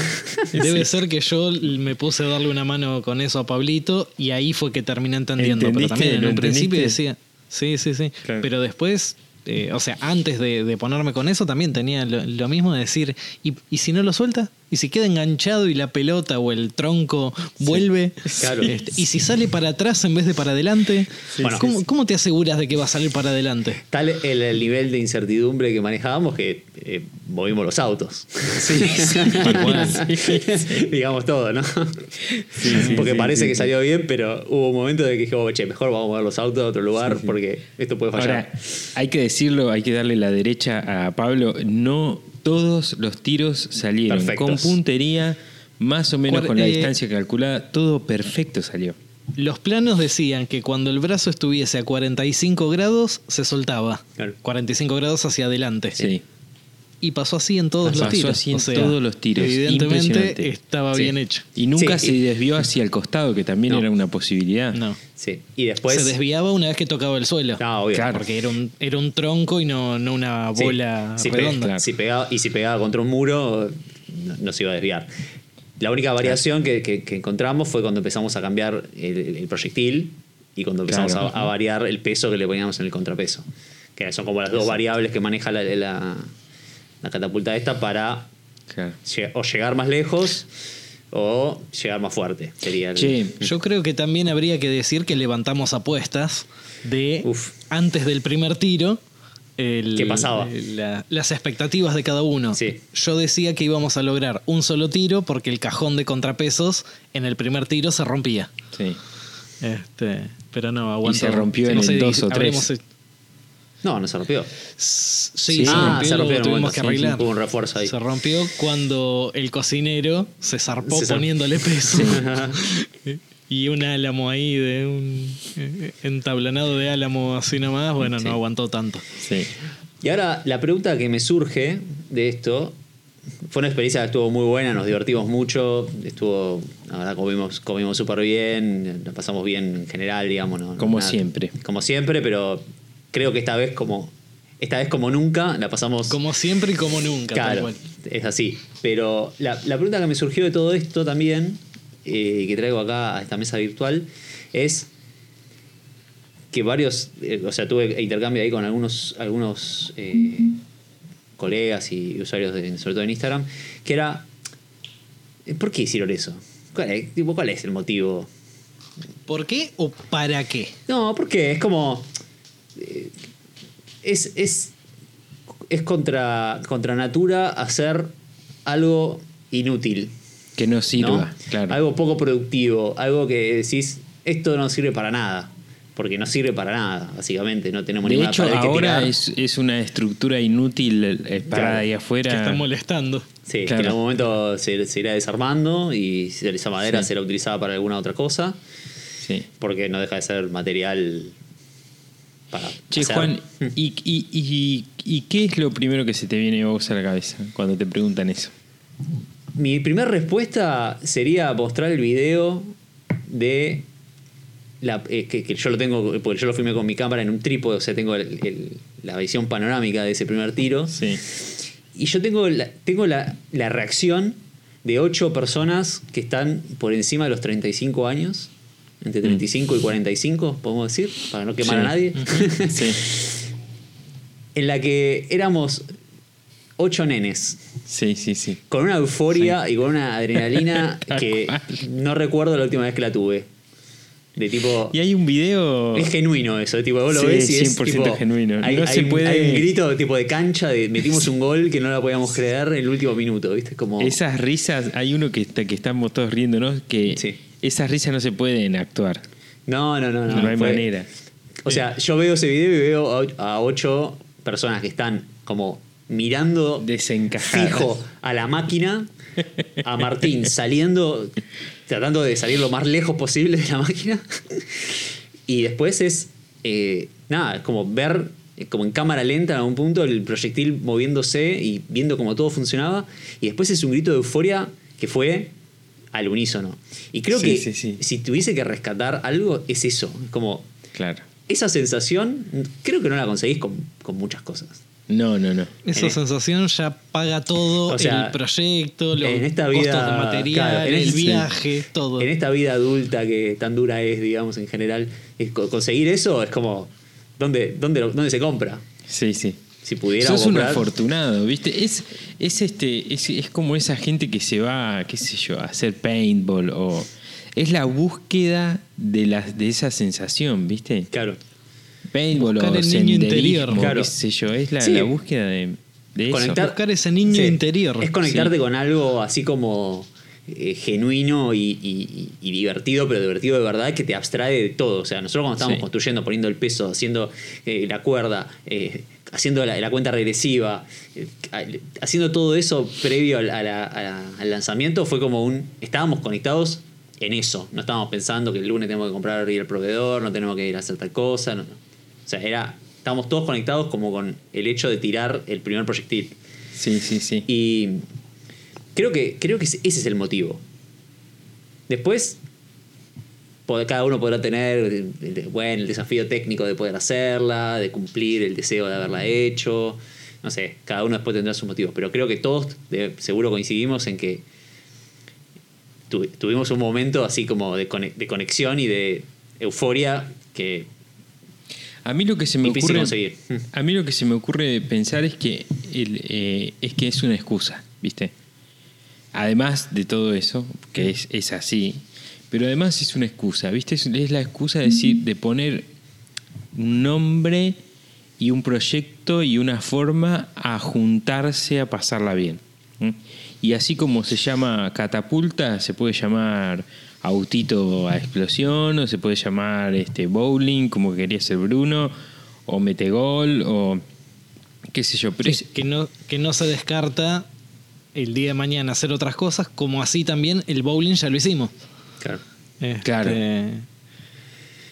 C: Debe ser que yo me puse a darle una mano con eso a Pablito y ahí fue que terminé entendiendo. Pero también en
A: ¿Lo
C: un principio decía, sí, sí, sí.
A: Claro.
C: Pero después, eh, o sea, antes de, de ponerme con eso también tenía lo, lo mismo de decir, ¿y, ¿y si no lo suelta? ¿Y si queda enganchado y la pelota o el tronco vuelve?
B: Claro.
C: Este, ¿Y si sale para atrás en vez de para adelante?
B: Bueno.
C: ¿Cómo, cómo te aseguras de que va a salir para adelante?
B: Tal el, el nivel de incertidumbre que manejábamos que eh, movimos los autos. [LAUGHS] Digamos todo, ¿no? porque
A: sí,
B: parece
A: sí,
B: que
A: sí.
B: salió bien, pero hubo un momento de que dijimos, che, mejor vamos a mover los autos a otro lugar porque esto puede fallar.
A: Ahora, hay que decirlo, hay que darle la derecha a Pablo. No todos los tiros salieron
B: Perfectos.
A: con puntería, más o menos
C: Cuar-
A: con la
C: eh,
A: distancia calculada. Todo perfecto salió.
C: Los planos decían que cuando el brazo estuviese a 45 grados, se soltaba.
B: Claro.
C: 45 grados hacia adelante.
A: Sí.
C: Y pasó así en todos
A: Pasó
C: los tiros.
A: así en
C: O sea,
A: todos los tiros.
C: Evidentemente estaba
A: Sí.
C: bien hecho.
A: Y nunca
B: Sí,
A: se desvió hacia el costado, que también
B: No.
A: era una posibilidad.
C: No.
B: Sí. Y después.
C: se desviaba una vez que tocaba el suelo.
B: No, obvio.
A: Claro.
C: Porque era un, era un tronco y no, no una
B: Sí.
C: bola redonda.
A: claro.
B: si pegaba, y si pegaba contra un muro, no, no se iba a desviar. La única variación que, que- que encontramos fue cuando empezamos a cambiar el, el proyectil y cuando empezamos
A: Claro.
B: a, a variar el peso que le poníamos en el contrapeso. Que son como las dos variables que maneja la, la- la catapulta esta para
A: Claro.
B: o llegar más lejos o llegar más fuerte. Sería el-
C: Yo creo que también habría que decir que levantamos apuestas de
B: Uf.
C: antes del primer tiro. el-
B: ¿Qué pasaba?
C: la- las expectativas de cada uno.
B: Sí.
C: Yo decía que íbamos a lograr un solo tiro porque el cajón de contrapesos en el primer tiro se rompía.
A: sí.
C: Este, pero no, aguantó.
A: se rompió en
C: No
A: el dos o
C: habremos
A: tres.
C: hecho-
B: No, no se rompió.
C: Sí,
A: Sí.
C: se
B: Ah,
C: rompió,
B: se rompió
C: tuvimos
B: momento,
C: que arreglar.
B: sí, hubo un refuerzo ahí.
C: Se rompió cuando el cocinero se zarpó
B: Se zar-
C: poniéndole [LAUGHS] peso. [LAUGHS] y un álamo ahí de un eh, entablonado de álamo así nomás, bueno,
B: Sí.
C: no aguantó tanto.
A: Sí.
B: Y ahora la pregunta que me surge de esto fue una experiencia que estuvo muy buena, nos divertimos mucho, estuvo, la verdad comimos, comimos súper bien, la pasamos bien en general, digamos. no- no
A: Como
B: nada-
A: siempre.
B: Como siempre, pero creo que esta vez como esta vez como nunca la pasamos
C: Como siempre y como nunca.
B: Claro, es así. Pero la, la pregunta que me surgió de todo esto también, eh, que traigo acá a esta mesa virtual, es que varios, eh, o sea, tuve intercambio ahí con algunos, algunos eh, colegas y usuarios, de, sobre todo en Instagram, que era, ¿por qué hicieron eso? ¿Cuál es, tipo, ¿cuál es el motivo?
C: ¿Por qué o para qué?
B: No, porque es como. Eh, es, es, es contra, contra natura hacer algo inútil.
A: Que no
B: ¿no?
A: sirva, claro.
B: Algo poco productivo, algo que decís, esto no sirve para nada. Porque no sirve para nada, básicamente. No tenemos
A: de
B: ninguna
A: hecho,
B: pared que
A: ahora
B: tirar.
A: es, es una estructura inútil eh, parada
B: Claro.
A: ahí
C: Que
A: afuera.
C: está molestando.
B: Sí, que
A: Claro.
B: en algún momento se, se irá desarmando y esa madera
A: Sí.
B: será utilizada para alguna otra cosa.
A: Sí.
B: Porque no deja de ser material para
A: Che,
B: hacer.
A: Juan, ¿y, y, y, y qué es lo primero que se te viene a vos a la cabeza cuando te preguntan eso?
B: Mi primera respuesta sería mostrar el video de. La, eh, que, que yo lo tengo, porque yo lo filmé con mi cámara en un trípode, o sea, tengo el- el- la visión panorámica de ese primer tiro.
A: Sí.
B: Y yo tengo la, tengo la, la reacción de ocho personas que están por encima de los 35 años, entre 35 y 45, podemos decir, para no quemar
A: Sí.
B: a nadie, [LAUGHS]
A: Sí.
B: en la que éramos ocho nenes.
A: Sí, sí, sí.
B: Con una euforia y con una adrenalina [LAUGHS] que
A: cual.
B: no recuerdo la última vez que la tuve. De tipo.
A: Y hay un video.
B: Es genuino eso, tipo, vos lo
A: Sí,
B: ves y es
A: 100%
B: tipo,
A: genuino.
B: Hay,
A: No
B: hay
A: se
B: un-
A: puede-
B: hay un grito tipo de cancha de metimos un gol que no la podíamos creer en el último minuto, ¿viste? Como
A: Esas risas, hay uno que está, que estamos todos riéndonos, que
B: Sí.
A: Esas risas no se pueden actuar.
B: No, no, no, no.
A: No, hay
B: fue-
A: manera.
B: O sea, yo veo ese video y veo a- ocho personas que están como mirando fijo a la máquina, a Martín [LAUGHS] saliendo, tratando de salir lo más lejos posible de la máquina. Y después es, eh, nada, es como ver, eh, como en cámara lenta en algún punto, el proyectil moviéndose y viendo cómo todo funcionaba. Y después es un grito de euforia que fue al unísono. Y creo
A: Sí,
B: que
A: sí, sí.
B: si tuviese que rescatar algo, es eso. Es como
A: Claro.
B: esa sensación, creo que no la conseguís con, con muchas cosas.
A: No, no, no.
C: Esa
B: Eh.
C: sensación ya paga todo,
B: O sea,
C: el proyecto, los
B: en esta
C: costos de material,
B: claro, en
C: el
B: el-
C: viaje, todo.
B: En esta vida adulta que tan dura es, digamos, en general, conseguir eso es como, ¿dónde, dónde, dónde se compra?
A: Sí, sí.
B: Si pudiera
A: Sos un
B: comprar.
A: afortunado, ¿viste? Es, es este, es, es como esa gente que se va, qué sé yo, a hacer paintball o es la búsqueda de las de esa sensación, ¿viste?
B: Claro.
A: Paintball
C: Buscar
A: o
C: el niño interior.
B: Claro.
A: qué sé yo, es la,
B: Sí.
A: la búsqueda de, de eso.
B: Conectar-
C: Buscar ese niño
B: Sí,
C: interior.
B: Es conectarte
A: Sí.
B: con algo así como eh, genuino y, y- y divertido, pero divertido de verdad, que te abstrae de todo. O sea, nosotros cuando estamos
A: Sí.
B: construyendo, poniendo el peso, haciendo eh, la cuerda, eh, haciendo la, la cuenta regresiva, eh, haciendo todo eso previo al, a la- a la- al lanzamiento, fue como un... Estábamos conectados en eso. No estábamos pensando que el lunes tenemos que comprar ir al proveedor, no tenemos que ir a hacer tal cosa. no, no. O sea, era... Estábamos todos conectados como con el hecho de tirar el primer proyectil.
A: Sí, sí, sí.
B: Y creo que, creo que ese es el motivo. Después, cada uno podrá tener bueno, el desafío técnico de poder hacerla, de cumplir el deseo de haberla hecho. No sé, cada uno después tendrá sus motivos. Pero creo que todos de- seguro coincidimos en que tu- tuvimos un momento así como de, cone- de conexión y de euforia que
A: A mí lo que se me ocurre
B: conseguir. [LAUGHS]
A: a mí lo que se me ocurre pensar es que el, eh, es que es una excusa, ¿viste? Además de todo eso, que es, es así, pero además es una excusa, ¿viste? Es, es la excusa de decir, de poner un nombre y un proyecto y una forma a juntarse a pasarla bien. ¿m? Y así como se llama catapulta, se puede llamar autito a explosión, o se puede llamar este bowling, como quería ser Bruno, o metegol, o qué sé yo. Pero
C: Sí,
A: es-
C: que, no, que no se descarta el día de mañana hacer otras cosas, como así también el bowling ya lo hicimos.
B: Claro,
C: Este,
A: Claro.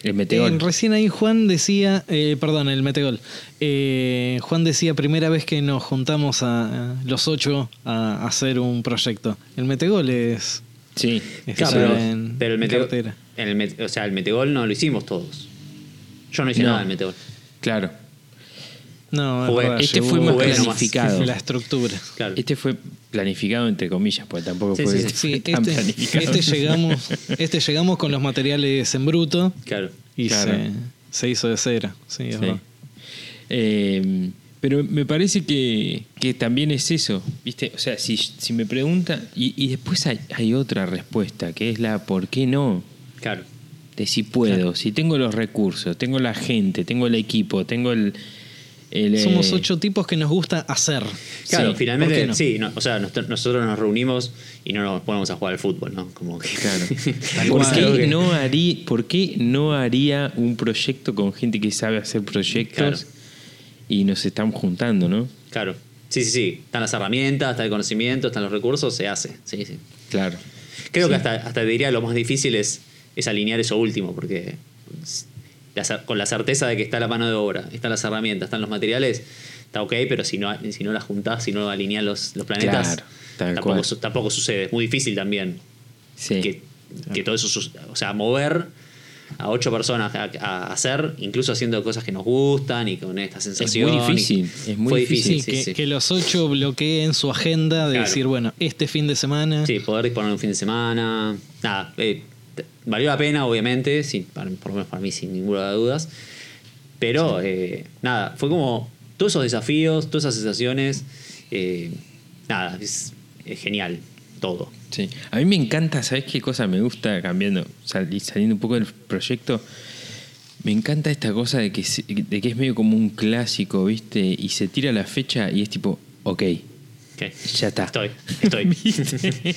A: el metegol.
C: eh, recién ahí Juan decía, eh, perdón, el metegol. Eh, Juan decía primera vez que nos juntamos a, a los ocho a, hacer un proyecto. El metegol es,
A: sí,
C: es
B: Claro, pero,
C: en,
B: pero el metegol,
C: cartera.
B: en el met- o sea, el metegol no lo hicimos todos. Yo no hice
A: No.
B: nada del metegol.
A: claro.
C: No, es
B: Jugué-
C: verdad,
A: este fue más
B: nomás.
A: planificado.
C: La estructura.
B: Claro.
A: Este fue planificado entre comillas, porque tampoco
B: Sí,
A: fue
B: sí, sí.
C: Sí,
A: tan
C: este,
A: planificado.
C: este llegamos, este llegamos con los materiales en bruto
B: Claro.
C: y
A: Claro.
C: se, se hizo de cera. Sí, es
A: Sí.
C: verdad.
A: Eh, pero me parece que, que también es eso, ¿viste? O sea, si, si me preguntan, y, y después hay, hay otra respuesta, que es la ¿por qué no?
B: Claro.
A: De si puedo, si tengo los recursos, tengo la gente, tengo el equipo, tengo el... el, eh,
C: Somos ocho tipos que nos gusta hacer.
B: Claro,
A: Sí,
C: ¿por
B: finalmente,
C: no?
B: sí, no, o sea, nos- nosotros nos reunimos y no nos ponemos a jugar al fútbol, ¿no? Como que.
A: Claro. [LAUGHS] ¿Por qué,
B: que-
A: no haría, ¿Por qué no haría un proyecto con gente que sabe hacer proyectos
B: Claro.
A: y nos estamos juntando, no?
B: Claro. Sí, sí, sí. Están las herramientas, está el conocimiento, están los recursos, se hace. Sí, sí.
A: Claro.
B: Creo que hasta, hasta te diría lo más difícil es, es alinear eso último, porque la con la certeza de que está la mano de obra, están las herramientas, están los materiales, está ok, pero si no, si no las juntás, si no alineás los, los planetas,
A: Claro,
B: tampoco,
A: cual.
B: su- tampoco sucede. Es muy difícil también
A: Sí.
B: que, que todo eso, o sea, mover a ocho personas a, a hacer, incluso haciendo cosas que nos gustan y con esta sensación. y-
A: difícil, es muy
B: fue
A: difícil.
C: Sí, que,
B: sí.
C: que los ocho bloqueen su agenda de
B: Claro.
C: decir, bueno, este fin de semana.
B: Sí, poder disponer un fin de semana. Nada, eh, valió la pena, obviamente, para- por lo menos para mí, sin ninguna de dudas. Pero, eh, nada, fue como todos esos desafíos, todas esas sensaciones. eh, nada, es, es genial, todo.
A: Sí. A mí me encanta, ¿sabes qué cosa me gusta cambiando, sal- y saliendo un poco del proyecto? Me encanta esta cosa de que, de que es medio como un clásico, ¿viste? Y se tira la fecha y es tipo, ok,
B: Ok,
A: ya está.
B: Estoy, estoy. [LAUGHS]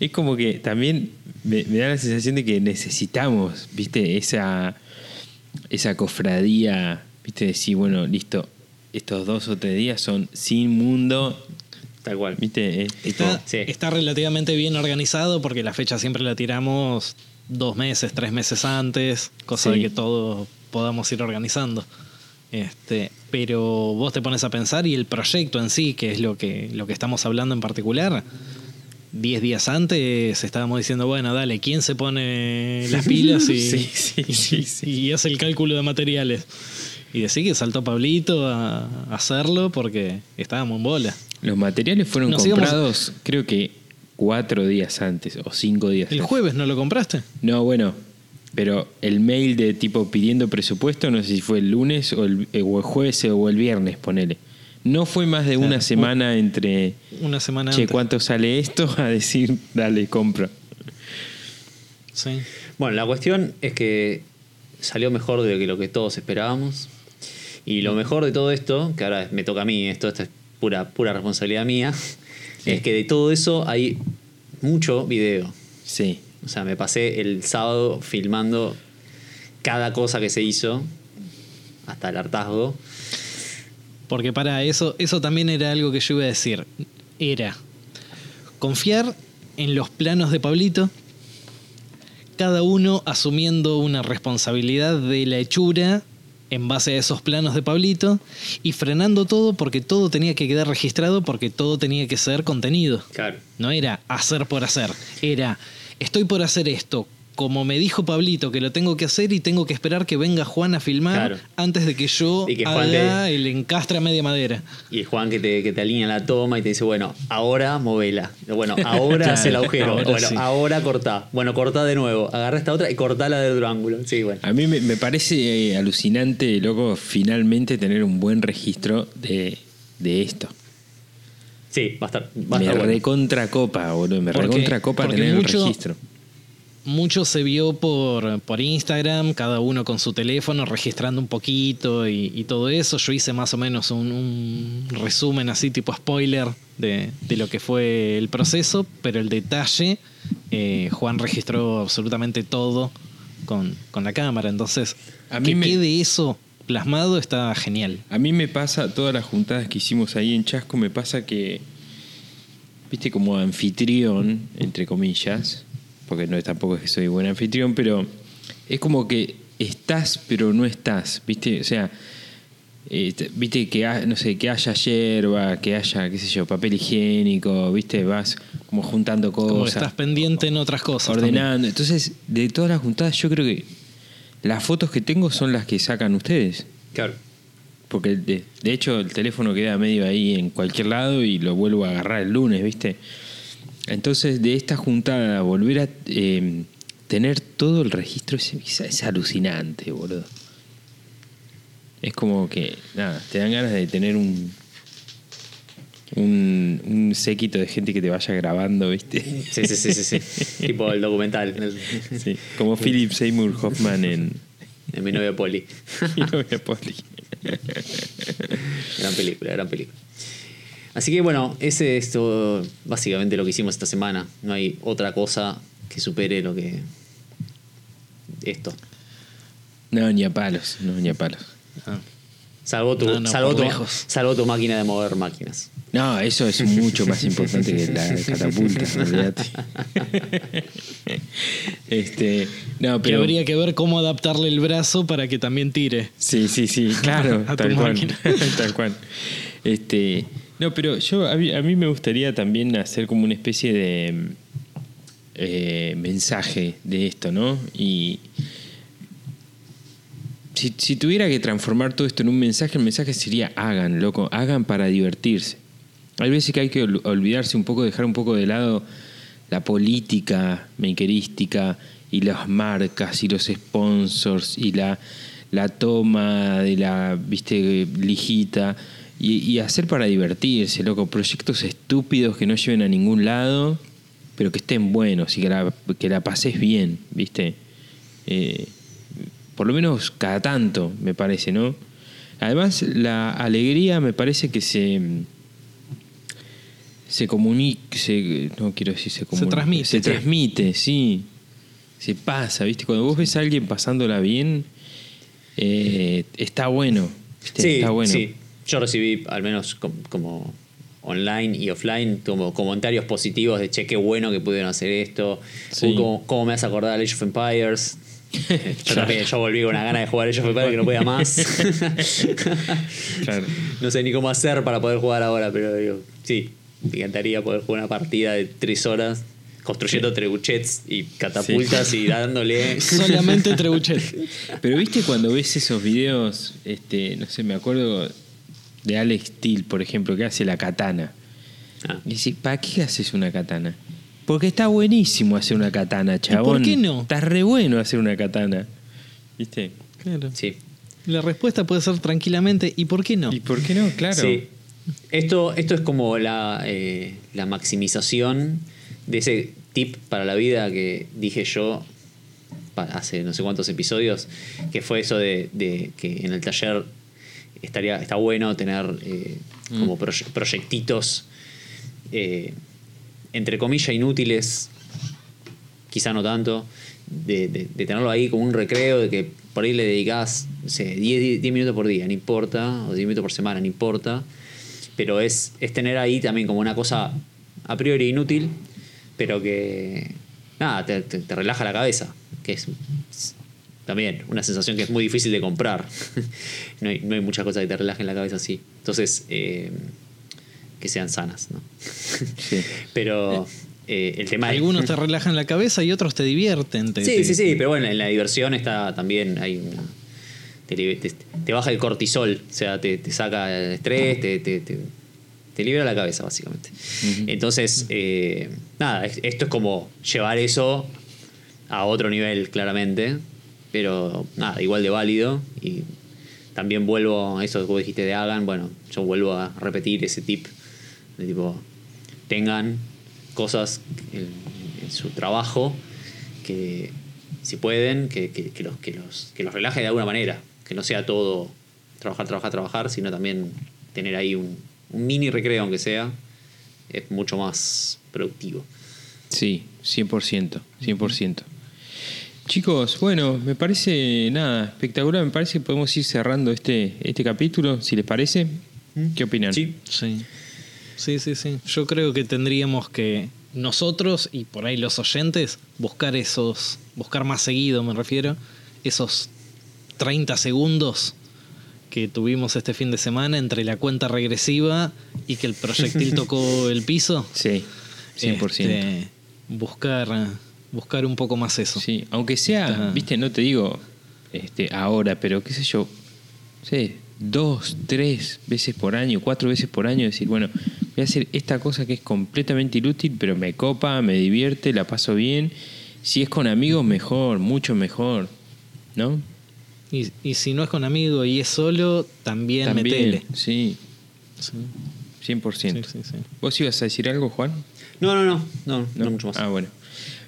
A: Es como que también me, me da la sensación de que necesitamos, ¿viste? Esa, esa cofradía, ¿viste? Decir, bueno, listo, estos dos o tres días son sin mundo,
B: Tal cual.
A: ¿viste? Es
C: Está,
B: Sí.
C: está relativamente bien organizado porque la fecha siempre la tiramos dos meses, tres meses antes, cosa
A: Sí.
C: de que todos podamos ir organizando. Este, pero vos te pones a pensar y el proyecto en sí, que es lo que, lo que estamos hablando en particular, 10 días antes estábamos diciendo, bueno, dale, ¿quién se pone las [LAUGHS] pilas y,
A: Sí, sí, sí, sí.
C: y hace el cálculo de materiales? Y decir que saltó Pablito a hacerlo porque estábamos en bola.
A: Los materiales fueron
C: Nos íbamos-
A: comprados, creo que cuatro días antes o cinco días
C: ¿El
A: antes.
C: jueves no lo compraste?
A: No, bueno, pero el mail de tipo pidiendo presupuesto, no sé si fue el lunes o el, eh, o el jueves o el viernes, ponele. No fue más de una semana entre,
C: Una semana
A: che,
C: antes.
A: ¿cuánto sale esto? [LAUGHS] A decir, dale, compro.
C: Sí.
B: Bueno, la cuestión es que salió mejor de lo que todos esperábamos. Y lo mejor de todo esto, que ahora me toca a mí, esto, esto es pura, pura responsabilidad mía, es que de todo eso hay mucho video.
A: Sí.
B: O sea, me pasé el sábado filmando cada cosa que se hizo, hasta el hartazgo.
C: Porque para eso, eso también era algo que yo iba a decir. Era confiar en los planos de Pablito, cada uno asumiendo una responsabilidad de la hechura en base a esos planos de Pablito y frenando todo porque todo tenía que quedar registrado porque todo tenía que ser contenido.
B: Claro.
C: No era hacer por hacer, era estoy por hacer esto. Como me dijo Pablito que lo tengo que hacer y tengo que esperar que venga Juan a filmar
B: Claro.
C: antes de que yo
B: Y que Juan
C: haga el encastre a media madera.
B: Y Juan que te, que te alinea la toma y te dice, bueno, ahora movela. Bueno, ahora
A: Claro, [LAUGHS]
B: hace el agujero.
C: ahora
B: bueno,
C: sí.
B: ahora cortá. Bueno, cortá de nuevo. Agarra esta otra y cortala del otro ángulo. Sí, bueno.
A: A mí me, me parece eh, alucinante, loco, finalmente tener un buen registro de, de esto.
B: Sí, va a estar, va a
A: Me
B: estar bueno.
A: recontra copa, boludo. Me
C: Porque-
A: recontra copa tener
C: mucho-
A: el registro.
C: Mucho se vio por, por Instagram, cada uno con su teléfono registrando un poquito y, y todo eso. Yo hice más o menos un, un resumen así tipo spoiler de, de lo que fue el proceso, pero el detalle, eh, Juan registró absolutamente todo con, con la cámara. Entonces,
A: A mí
C: que
A: me-
C: quede eso plasmado está genial.
A: A mí me pasa, todas las juntadas que hicimos ahí en Chasco, me pasa que, viste, como anfitrión, entre comillas, porque no es tampoco es que soy buen anfitrión, pero es como que estás, pero no estás, viste, o sea, eh, te- viste que, ha- no sé, que haya yerba, que haya, qué sé yo, papel higiénico, viste, vas como juntando
C: Como
A: cosas,
C: estás pendiente en otras cosas. también.
A: ordenando. Entonces, de todas las juntadas, yo creo que las fotos que tengo son las que sacan ustedes.
B: Claro.
A: Porque de, de hecho el teléfono queda medio ahí en cualquier lado y lo vuelvo a agarrar el lunes, ¿viste? Entonces de esta juntada volver a eh, tener todo el registro es, alucinante, boludo. Es como que, nada, te dan ganas de tener un, un, un séquito de gente que te vaya grabando, ¿viste?
B: Sí, sí, sí, sí, sí. [LAUGHS] tipo el documental.
A: Sí, como Philip Seymour Hoffman en
B: En mi novia Poli. [LAUGHS]
A: Mi novia Polly.
B: gran película, gran película. Así que bueno, ese es todo básicamente lo que hicimos esta semana. No hay otra cosa que supere lo que. esto.
A: No, ni a palos, no, ni a palos.
C: Ah.
B: Salvo tu,
C: No, no,
B: salvo, tu, salvo tu máquina de mover máquinas.
A: No, eso es mucho más importante que la [LAUGHS] catapulta, [LAUGHS] olvídate. este, no,
C: Que
A: pero
C: habría que ver cómo adaptarle el brazo para que también tire.
A: Sí, sí, sí, claro, [LAUGHS]
C: A tu
A: tal cual.
C: máquina.
A: tal cual. Este, no, pero yo a mí, me gustaría también hacer como una especie de eh, mensaje de esto, ¿no? Y si, tuviera que transformar todo esto en un mensaje, el mensaje sería hagan, loco, hagan para divertirse. Hay veces que hay que ol- olvidarse un poco, dejar un poco de lado la política makerística y las marcas y los sponsors y la, la toma de la, viste, lijita y, y hacer para divertirse, loco, proyectos estúpidos que no lleven a ningún lado, pero que estén buenos y que la, que la pases bien, viste. Eh, por lo menos cada tanto, me parece, ¿no? Además, la alegría me parece que se se comunica, se, no quiero decir se comunica,
C: transmite,
A: se transmite, sí, se pasa, ¿viste? Cuando vos ves a alguien pasándola bien, eh, está bueno, ¿viste?
B: Sí,
A: está bueno.
B: sí. Yo recibí, al menos com- como, online y offline, como comentarios positivos de che, qué bueno que pudieron hacer esto.
A: Sí.
B: Cómo, cómo me hace acordar Age of Empires. [LAUGHS] Yo también, yo volví con una gana de jugar Age of Empires que no podía más. [LAUGHS]
A: Claro.
B: No sé ni cómo hacer para poder jugar ahora, pero digo, sí, me encantaría poder jugar una partida de tres horas construyendo trebuchets y catapultas y dándole. [LAUGHS]
C: Solamente Trebuchet.
A: Pero viste cuando ves esos videos, este, no sé, me acuerdo de Alex Steel, por ejemplo, que hace la katana.
B: Ah.
A: Y decís, ¿para qué haces una katana? Porque está buenísimo hacer una katana, chabón.
C: por qué no?
A: Está re bueno hacer una katana. ¿Viste?
C: Claro.
B: Sí.
C: La respuesta puede ser tranquilamente, ¿y por qué no?
A: ¿Y por qué no? Claro.
B: Sí. Esto, esto es como la, eh, la maximización de ese tip para la vida que dije yo hace no sé cuántos episodios, que fue eso de, de que en el taller estaría, está bueno tener eh, como proye- proyectitos eh, entre comillas inútiles, quizá no tanto, de, de- de tenerlo ahí como un recreo, de que por ahí le dedicás, no sé, 10, 10 minutos por día, no importa, o 10 minutos por semana, no importa, pero es, es tener ahí también como una cosa a priori inútil, pero que, nada, te, te- te relaja la cabeza, que es, es también una sensación que es muy difícil de comprar. [LAUGHS] no, hay, no hay muchas cosas que te relajen la cabeza así. Entonces, eh, que sean sanas, ¿no? [LAUGHS]
A: Sí.
B: Pero eh, el tema es-
C: Algunos te relajan la cabeza y otros te divierten. te-
B: Sí,
C: te-
B: sí, sí, pero bueno, en la diversión está también, hay una... Te, te- te baja el cortisol, o sea, te, te saca el estrés, te, te, te- te libera la cabeza, básicamente. Entonces, eh, nada, es- esto es como llevar eso a otro nivel, claramente, pero nada, igual de válido. Y también vuelvo a eso que vos dijiste de hagan, bueno, yo vuelvo a repetir ese tip de tipo, tengan cosas en, su trabajo que si pueden, que, que- los, que, los, que los relaje de alguna manera, que no sea todo trabajar, trabajar, trabajar, sino también tener ahí un, un mini recreo, aunque sea, es mucho más productivo.
A: Sí, 100%, 100%. Chicos, bueno, me parece nada, espectacular, me parece que podemos ir cerrando este, este capítulo, si les parece. ¿Qué opinan?
B: Sí,
C: Sí. Sí, sí, sí. Yo creo que tendríamos que nosotros y por ahí los oyentes buscar esos, buscar más seguido, me refiero, esos 30 segundos que tuvimos este fin de semana entre la cuenta regresiva y que el proyectil [LAUGHS] tocó el piso.
A: Sí, 100%.
C: Este, buscar, buscar un poco más eso.
A: Sí, aunque sea,
C: Está-
A: viste, no te digo este, ahora, pero qué sé yo, sé, dos, tres veces por año, cuatro veces por año, decir, bueno, voy a hacer esta cosa que es completamente inútil, pero me copa, me divierte, la paso bien. Si es con amigos, mejor, mucho mejor, ¿no?
C: Y, y si no es con amigos y es solo, también,
A: También,
C: metele.
A: sí,
C: Sí,
A: 100%.
C: sí, sí, sí.
A: ¿Vos ibas a decir algo, Juan?
B: No, no, no, no, no, mucho más.
A: Ah, bueno.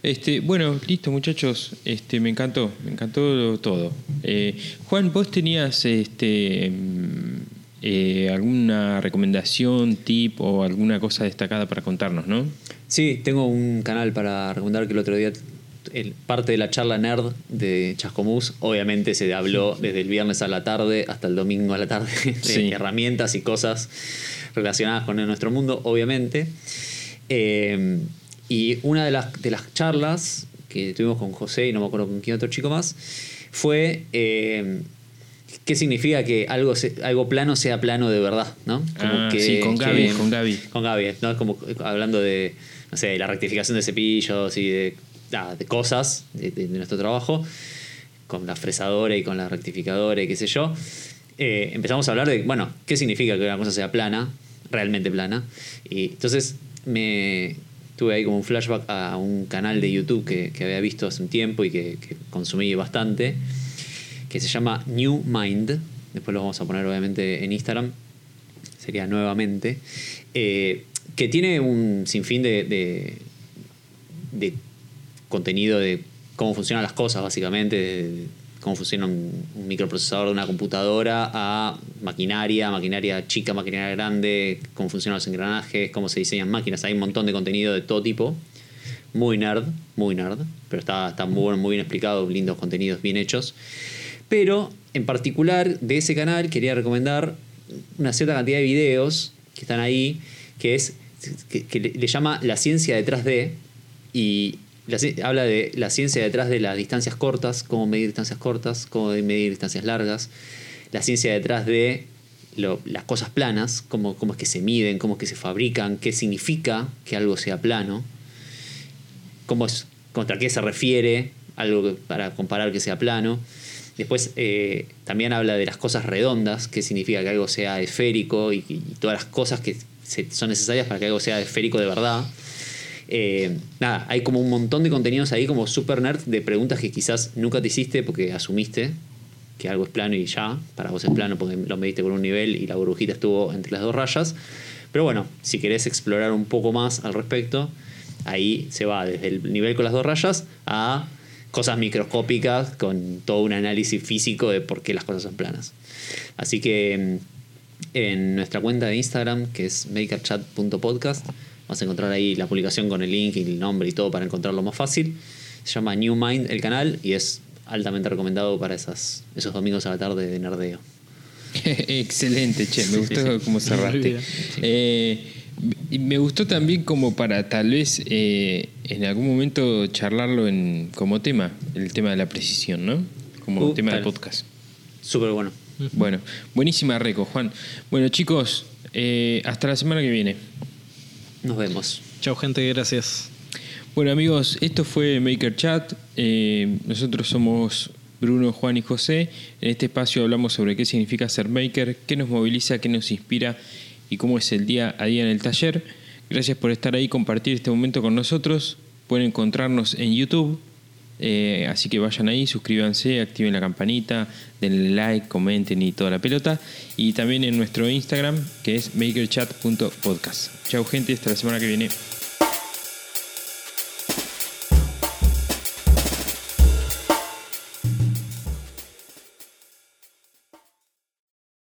A: Este, bueno, listo, muchachos. Este, me encantó, me encantó todo. Eh, Juan, vos tenías este mm, eh, alguna recomendación, tip o alguna cosa destacada para contarnos, ¿no?
B: Sí, tengo un canal para recomendar que el otro día el- parte de la charla nerd de Chascomús, obviamente se habló desde el viernes a la tarde hasta el domingo a la tarde [LAUGHS] de
A: Sí.
B: herramientas y cosas relacionadas con nuestro mundo, obviamente. Eh, y una de las, de las charlas que tuvimos con José y no me acuerdo con quién otro chico más, fue eh, qué significa que algo, se- algo plano sea plano de verdad, ¿no?
A: Ah, sí, con Gaby, con Gaby.
B: Con Gaby, ¿no? Como hablando de, no sé, la rectificación de cepillos y de, ah, de cosas de nuestro trabajo, con la fresadora y con la rectificadora y qué sé yo. Eh, empezamos a hablar de, bueno, qué significa que una cosa sea plana, realmente plana. Y entonces me tuve ahí como un flashback a un canal de YouTube que, que había visto hace un tiempo y que, consumí bastante, que se llama New Mind. Después lo vamos a poner obviamente en Instagram sería nuevamente, eh, que tiene un sinfín de, de, de contenido de cómo funcionan las cosas, básicamente, cómo funciona un, microprocesador de una computadora a maquinaria, maquinaria chica, maquinaria grande, cómo funcionan los engranajes, cómo se diseñan máquinas. Hay un montón de contenido de todo tipo. Muy nerd, muy nerd, pero está, está muy, bueno, muy bien explicado, lindos contenidos bien hechos. Pero en particular de ese canal quería recomendar una cierta cantidad de videos que están ahí, que es que, le llama la ciencia detrás de, y la habla de la ciencia detrás de las distancias cortas, cómo medir distancias cortas, cómo medir distancias largas, la ciencia detrás de lo- las cosas planas, cómo, cómo es que se miden, cómo es que se fabrican, qué significa que algo sea plano, cómo es, contra qué se refiere algo para comparar que sea plano. Después eh, también habla de las cosas redondas, qué significa que algo sea esférico y, y todas las cosas que se- son necesarias para que algo sea esférico de verdad. Eh, nada, hay como un montón de contenidos ahí como super nerd de preguntas que quizás nunca te hiciste porque asumiste que algo es plano y ya, para vos es plano porque lo mediste con un nivel y la burbujita estuvo entre las dos rayas. Pero bueno, si querés explorar un poco más al respecto, ahí se va desde el nivel con las dos rayas a cosas microscópicas con todo un análisis físico de por qué las cosas son planas. Así que mm, en nuestra cuenta de Instagram, que es makerchat.podcast, vas a encontrar ahí la publicación con el link y el nombre y todo para encontrarlo más fácil. Se llama New Mind el canal y es altamente recomendado para esas, esos domingos a la tarde de nerdeo. [LAUGHS]
A: Excelente, che, me gustó cómo cerraste.
C: bien.
A: Eh, y me gustó también como para tal vez eh, en algún momento charlarlo en, como tema, el tema de la precisión, ¿no? Como
B: Uh,
A: tema de podcast.
B: Súper bueno.
A: Bueno, buenísima reco, Juan. Bueno, chicos, eh, hasta la semana que viene.
B: Nos vemos.
C: Chao, gente, gracias.
A: Bueno amigos, esto fue Maker Chat. Eh, nosotros somos Bruno, Juan y José. En este espacio hablamos sobre qué significa ser maker, qué nos moviliza, qué nos inspira y cómo es el día a día en el taller. Gracias por estar ahí, compartir este momento con nosotros. Pueden encontrarnos en YouTube. Eh, así que vayan ahí, suscríbanse, activen la campanita, denle like, comenten y toda la pelota. Y también en nuestro Instagram, que es makerchat.podcast. Chau gente, hasta la semana que viene.